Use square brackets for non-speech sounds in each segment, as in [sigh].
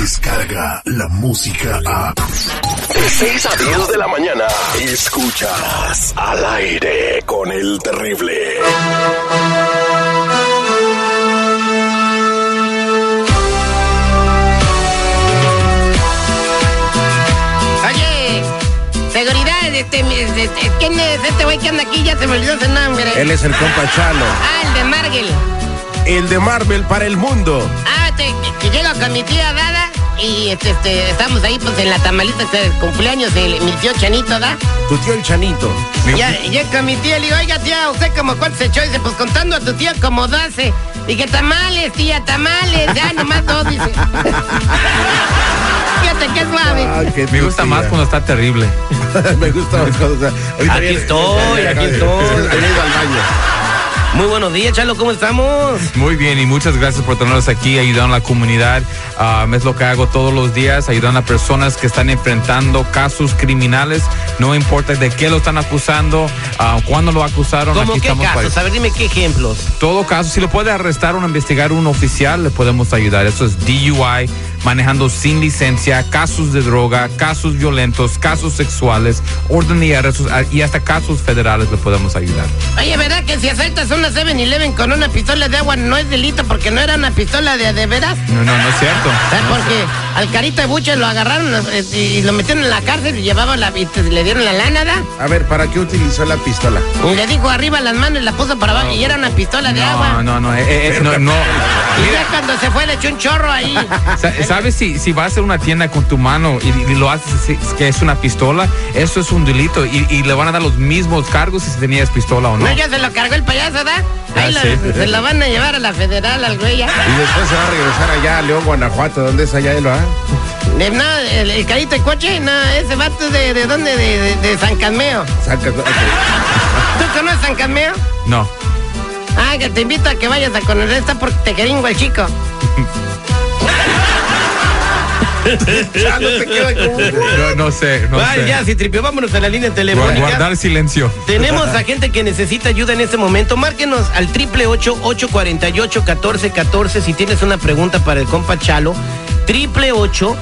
llega la música a... De 6 a 10 de la mañana, escuchas al aire con el terrible. Oye, seguridad, este, este, ¿quién es este güey que anda aquí? Ya se me olvidó su nombre. Él es el compa Chalo. Ah, el de Margel. El de Marvel para el mundo. Ah, te, que llego con mi tía Dada y este, este, estamos ahí pues en la tamalita este, cumpleaños de mi tío Chanito, ¿da? Tu tío el Chanito. Ya, ya con mi tía le digo, oiga tía, ¿usted como cuánto se echó? Dice, pues contando a tu tía como 12. Dije, tamales, tía, tamales, ya nomás dos, dice. [laughs] Fíjate qué suave. Ah, qué Me gusta tía. más cuando está terrible. [laughs] Me gusta más cuando... ahorita Aquí viene- estoy, aquí estoy. Ha ido al baño. Muy buenos días, Chalo, ¿cómo estamos? Muy bien y muchas gracias por tenernos aquí, ayudando a la comunidad. Ah, es lo que hago todos los días, ayudando a personas que están enfrentando casos criminales. No importa de qué lo están acusando, ah, cuándo lo acusaron. ¿Cómo aquí qué estamos para- casos? A ver, dime qué ejemplos. todo caso, si lo puede arrestar o investigar un oficial, le podemos ayudar. Eso es DUI, manejando sin licencia, casos de droga, casos violentos, casos sexuales, orden y arrestos ah, y hasta casos federales le podemos ayudar. Oye, ¿verdad que si asaltas una 7-Eleven con una pistola de agua no es delito porque no era una pistola de, de veras? No, no, no es cierto. ¿Sabes? Porque al carita de buche lo agarraron y lo metieron en la cárcel y llevaba la, y te- le dieron la lana, ¿da? A ver, ¿para qué utilizó la pistola? Y le dijo arriba las manos y la puso para abajo y era una pistola de No, agua. no, no, eh, eh, no, no. Y ya cuando se fue le echó un chorro ahí. [laughs] sa- ¿sabes si, si vas a una tienda con tu mano y, y lo haces si- que es una pistola? Eso es un delito y, y le van a dar los mismos cargos si tenías pistola o no. No, ya se lo cargó el payaso, ¿da? Ahí Ah, lo- sí. se lo van a llevar a la federal al güey ya. Y después se va a regresar allá a León, Guanajuato. ¿Dónde es allá, Elo, ah? De, no, el, el carito de coche, no, ese vato de, de dónde, de, de, de San Casmeo. Saca- ok. ¿Tú conoces San Casmeo? No. Ah, que te invito a que vayas a conocer esta porque te queringo el chico. [laughs] Ya no te queda como... No, no sé, no Ay, sé. ya, si tripio, vámonos a la línea telefónica. Guardar silencio. Tenemos a [laughs] gente que necesita ayuda en este momento. Márquenos al triple ocho ocho cuarenta y ocho catorce catorce si tienes una pregunta para el compa Chalo. Triple ocho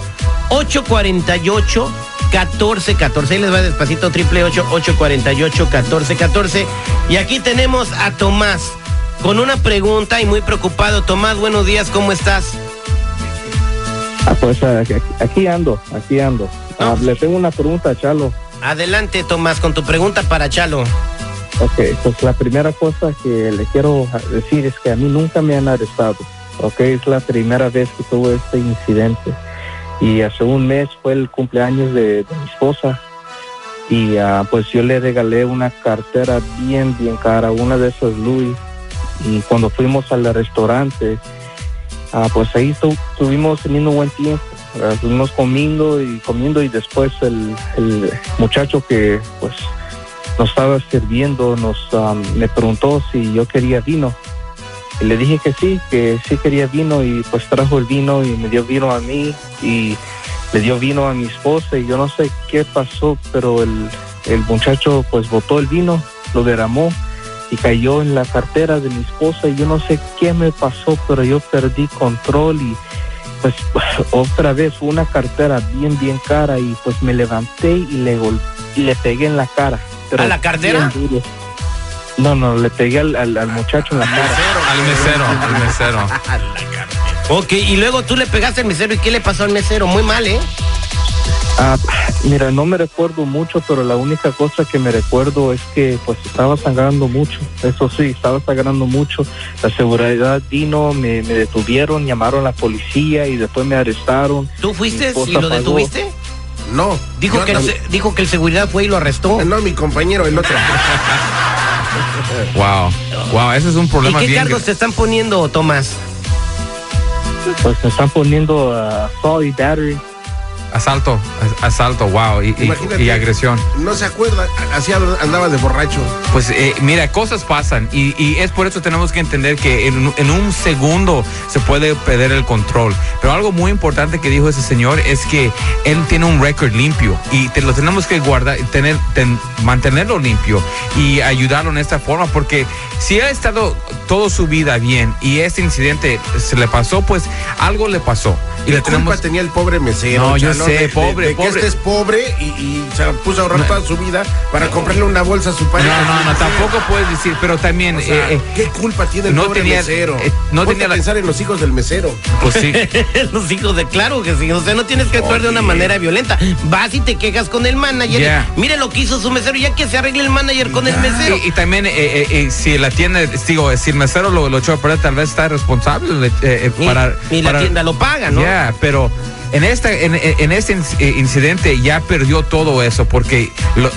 ocho cuarenta y ocho catorce catorce. Ahí les va despacito. Triple ocho ocho cuarenta y ocho catorce catorce. Y aquí tenemos a Tomás con una pregunta y muy preocupado. Tomás, buenos días. ¿Cómo estás? Ah, pues ah, aquí- ando, aquí ando. Ah, le tengo una pregunta a Chalo. Adelante, Tomás, con tu pregunta para Chalo. Ok, pues la primera cosa que le quiero decir es que a mí nunca me han arrestado. Ok, es la primera vez que tuve este incidente. Y hace un mes fue el cumpleaños de, de mi esposa. Y ah, pues yo le regalé una cartera bien, bien cara, una de esas Louis. Y cuando fuimos al restaurante, ah, pues ahí tu- estuvimos teniendo buen tiempo. Estuvimos comiendo y comiendo y después el, el muchacho que pues nos estaba sirviendo nos um, me preguntó si yo quería vino y le dije que sí que sí quería vino y pues trajo el vino y me dio vino a mí y le dio vino a mi esposa y yo no sé qué pasó pero el, el muchacho pues botó el vino lo derramó y cayó en la cartera de mi esposa y yo no sé qué me pasó pero yo perdí control y pues [laughs] otra vez una cartera bien bien cara y pues me levanté y le gol- y le pegué en la cara pero ¿A la cartera? No, no, le pegué al, al- al muchacho en la cara. Al mesero, al [laughs] mesero. [laughs] Ok, y luego tú le pegaste al mesero. ¿Y qué le pasó al mesero? Muy mal, ¿eh? Ah, mira, no me recuerdo mucho, pero la única cosa que me recuerdo es que pues estaba sangrando mucho. Eso sí, estaba sangrando mucho. La seguridad vino, me, me detuvieron, llamaron a la policía y después me arrestaron. ¿Tú fuiste y lo pagó. detuviste? No. Dijo que, no. el, se- dijo que el seguridad fue y lo arrestó. No, mi compañero, el otro. [laughs] Wow. Wow, ese es un ¿Y problema qué bien cargos te están poniendo, Tomás? Pues me están poniendo a assault y battery. Asalto, as- asalto, wow, y, y- Imagínate. y agresión. No se acuerda, así andaba de borracho. Pues eh, mira, cosas pasan y, y es por eso tenemos que entender que en, un- en un segundo se puede perder el control. Pero algo muy importante que dijo ese señor es que él tiene un récord limpio y te lo tenemos que guardar, tener, ten- mantenerlo limpio y ayudarlo en esta forma porque si ha estado toda su vida bien y este incidente se le pasó, pues algo le pasó y ¿Qué le tenemos tenía el pobre mesero? No, yo Chalo, sé, de- pobre, de que pobre. este es pobre y, y se puso a ahorrar toda su vida para comprarle una bolsa a su padre. No, no, no, tampoco puedes decir, pero también O sea, eh, eh, ¿Qué culpa tiene el no pobre tenía- mesero? eh, no Ponte tenía a la- pensar en los hijos del mesero. pues sí. [laughs] Los hijos de claro que sí. O sea, no tienes que actuar de una manera violenta. Vas y te quejas con el manager. Ya. Mire lo que hizo su mesero, ya que se arregle el manager con el mesero. Y, y también, eh, eh, eh, si la tienda, digo, si el mesero lo, lo echó a perder, tal vez está responsable eh, eh, Y- para. y la para- tienda lo paga, ¿no? Ya, pero en, en, en este inc- eh, incidente ya perdió todo eso porque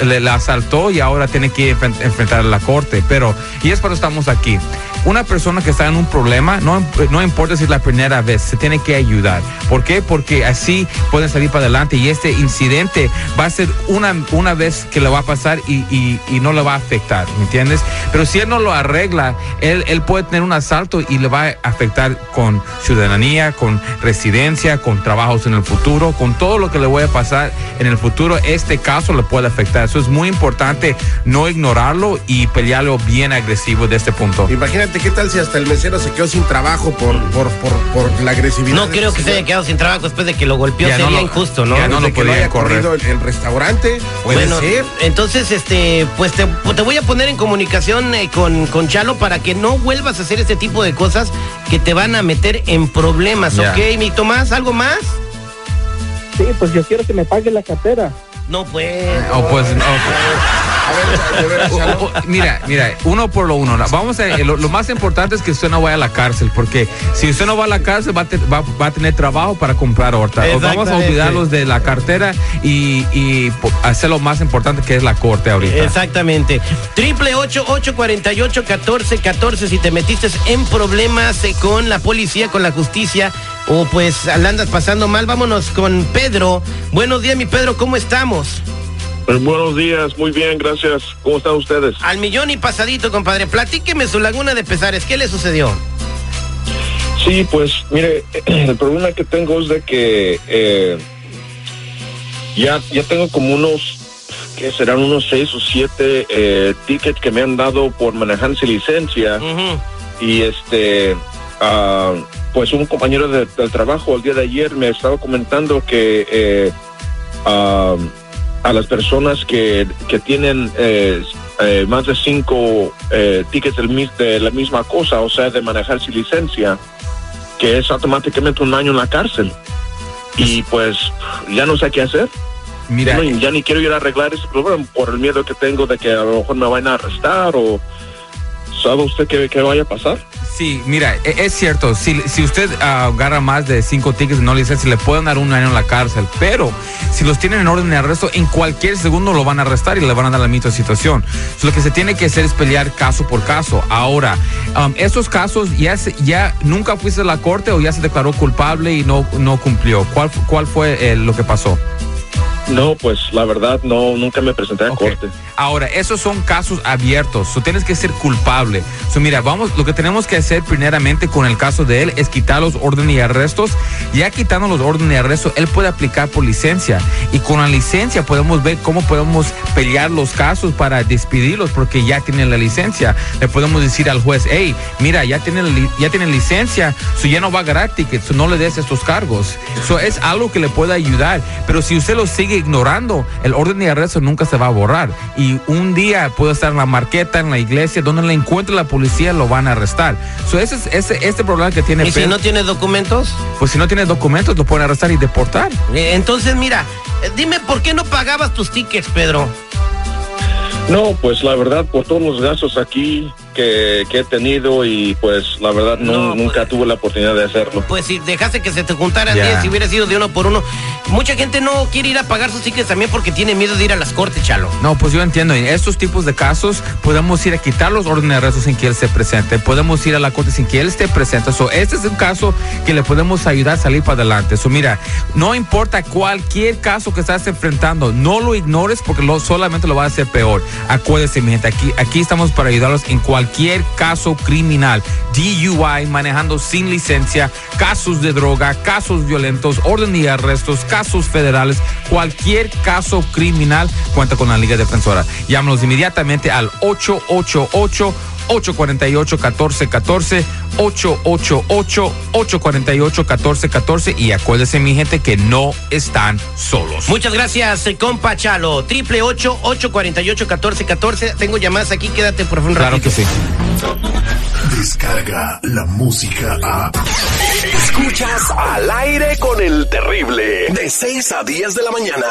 le, la asaltó y ahora tiene que enfren- enfrentar a la corte. Pero, y es por eso estamos aquí. Una persona que está en un problema, no, no importa si es la primera vez, se tiene que ayudar. ¿Por qué? Porque así pueden salir para adelante y este incidente va a ser una, una vez que le va a pasar y, y- no le va a afectar, ¿me entiendes? Pero si él no lo arregla, él, él puede tener un asalto y le va a afectar con ciudadanía, con residencia, con trabajos en el futuro, con todo lo que le voy a pasar en el futuro, este caso le puede afectar. Eso es muy importante no ignorarlo y pelearlo bien agresivo de este punto. Imagínate qué tal si hasta el mesero se quedó sin trabajo por, por, por, por la agresividad. No creo que se haya quedado sin trabajo después de que lo golpeó. Ya no Sería injusto, ¿no? ya no Desde lo haya correr. corrido el, el restaurante, puede Bueno, ser. entonces, este, pues te, te voy a poner en comunicación eh, con, con Chalo para que no vuelvas a hacer este tipo de cosas que te van a meter en problemas, Ya. ¿ok, mi Tomás? ¿Algo más? Sí, pues yo quiero que me pague la cartera. No, pues. O pues, no, A ver, de veras, O- Chalo. o- mira, mira, uno por lo uno. Vamos a, lo, lo más importante es que usted no vaya a la cárcel, porque si usted no va a la cárcel va a, te- va- va a tener trabajo para comprar ahorita. O Vamos a olvidarlos de la cartera y, y hacer lo más importante que es la corte ahorita. Exactamente. Triple ocho ocho cuarenta y ocho catorce catorce. Si te metiste en problemas eh, con la policía, con la justicia, o pues andas pasando mal, vámonos con Pedro. Buenos días, mi Pedro, ¿cómo estamos? Pues buenos días, muy bien, gracias. ¿Cómo están ustedes? Al millón y pasadito, compadre. Platíqueme su laguna de pesares. ¿Qué le sucedió? Sí, pues mire, [clears throat] el problema que tengo es de que eh, ya, ya tengo como unos, que serán unos seis o siete eh, tickets que me han dado por manejar sin licencia y este, ah, pues un compañero de- del trabajo el día de ayer me estaba comentando que eh, ah, a las personas que, que tienen eh, eh, más de cinco eh, tickets del de la misma cosa, o sea, de manejar sin licencia, que es automáticamente un año en la cárcel. Y pues ya no sé qué hacer. Mira, Ya, no- ya ni quiero ir a arreglar ese problema por el miedo que tengo de que a lo mejor me vayan a arrestar o sabe usted qué, vaya a pasar. sí, mira, e- es cierto, si, si usted ah, agarra más de cinco tickets no licencia, le pueden dar un año en la cárcel, pero si los tienen en orden de arresto, en cualquier segundo lo van a arrestar y le van a dar la misma situación. Lo que se tiene que hacer es pelear caso por caso. Ahora, um, estos casos ya, ya nunca fuiste a la corte o ya se declaró culpable y no, no cumplió. ¿Cuál, cuál fue eh, lo que pasó? No, pues la verdad no, nunca me presenté a Ok. corte. Ahora, esos son casos abiertos. So, tienes que ser culpable. So, mira, vamos, lo que tenemos que hacer primeramente con el caso de él es quitar los órdenes y arrestos. Ya quitando los órdenes y arrestos, él puede aplicar por licencia. Y con la licencia podemos ver cómo podemos pelear los casos para despedirlos porque ya tienen la licencia. Le podemos decir al juez, hey, mira, ya tienen, ya tienen licencia, so ya no va a agarrar tickets, so no le des estos cargos. So es algo que le puede ayudar. Pero si usted lo sigue ignorando, el orden de arresto nunca se va a borrar. Y un día puede estar en la marqueta, en la iglesia, donde le encuentre la policía, lo van a arrestar. So ese es ese, este problema que tiene ¿Y si no tiene documentos? pues si no tiene documentos, lo pueden arrestar y deportar. Eh, Entonces, mira, eh, dime por qué no pagabas tus tickets, Pedro. No, pues la verdad, por todos los gastos aquí, que, que he tenido y pues la verdad no, No, nunca pues- tuve la oportunidad de hacerlo. Pues si dejaste que se te juntaran Ya. 10, si hubiera sido de uno por uno. Mucha gente no quiere ir a pagar sus tickets también porque tiene miedo de ir a las cortes, Chalo. No, pues yo entiendo. En estos tipos de casos podemos ir a quitar los órdenes de arresto sin que él esté presente. Podemos ir a la corte sin que él esté presente. So, este es un caso que le podemos ayudar a salir para adelante. So, mira, no importa cualquier caso que estás enfrentando, no lo ignores porque lo, solamente lo va a hacer peor. Acuérdese, mi gente, aquí, aquí estamos para ayudarlos en cualquier caso criminal. DUI, manejando sin licencia, casos de droga, casos violentos, orden de arrestos, casos federales, cualquier caso criminal cuenta con la Liga Defensora. Llámanos inmediatamente al 888 848 1414 888 848 1414 y acuérdense mi gente que no están solos. Muchas gracias, eh, compa Chalo. Triple ocho, ocho cuarenta y ocho, catorce, catorce. Tengo llamadas aquí, quédate por un Claro ratito. que sí. Descarga la música a. Escuchas al aire con el terrible. De 6 a 10 de la mañana.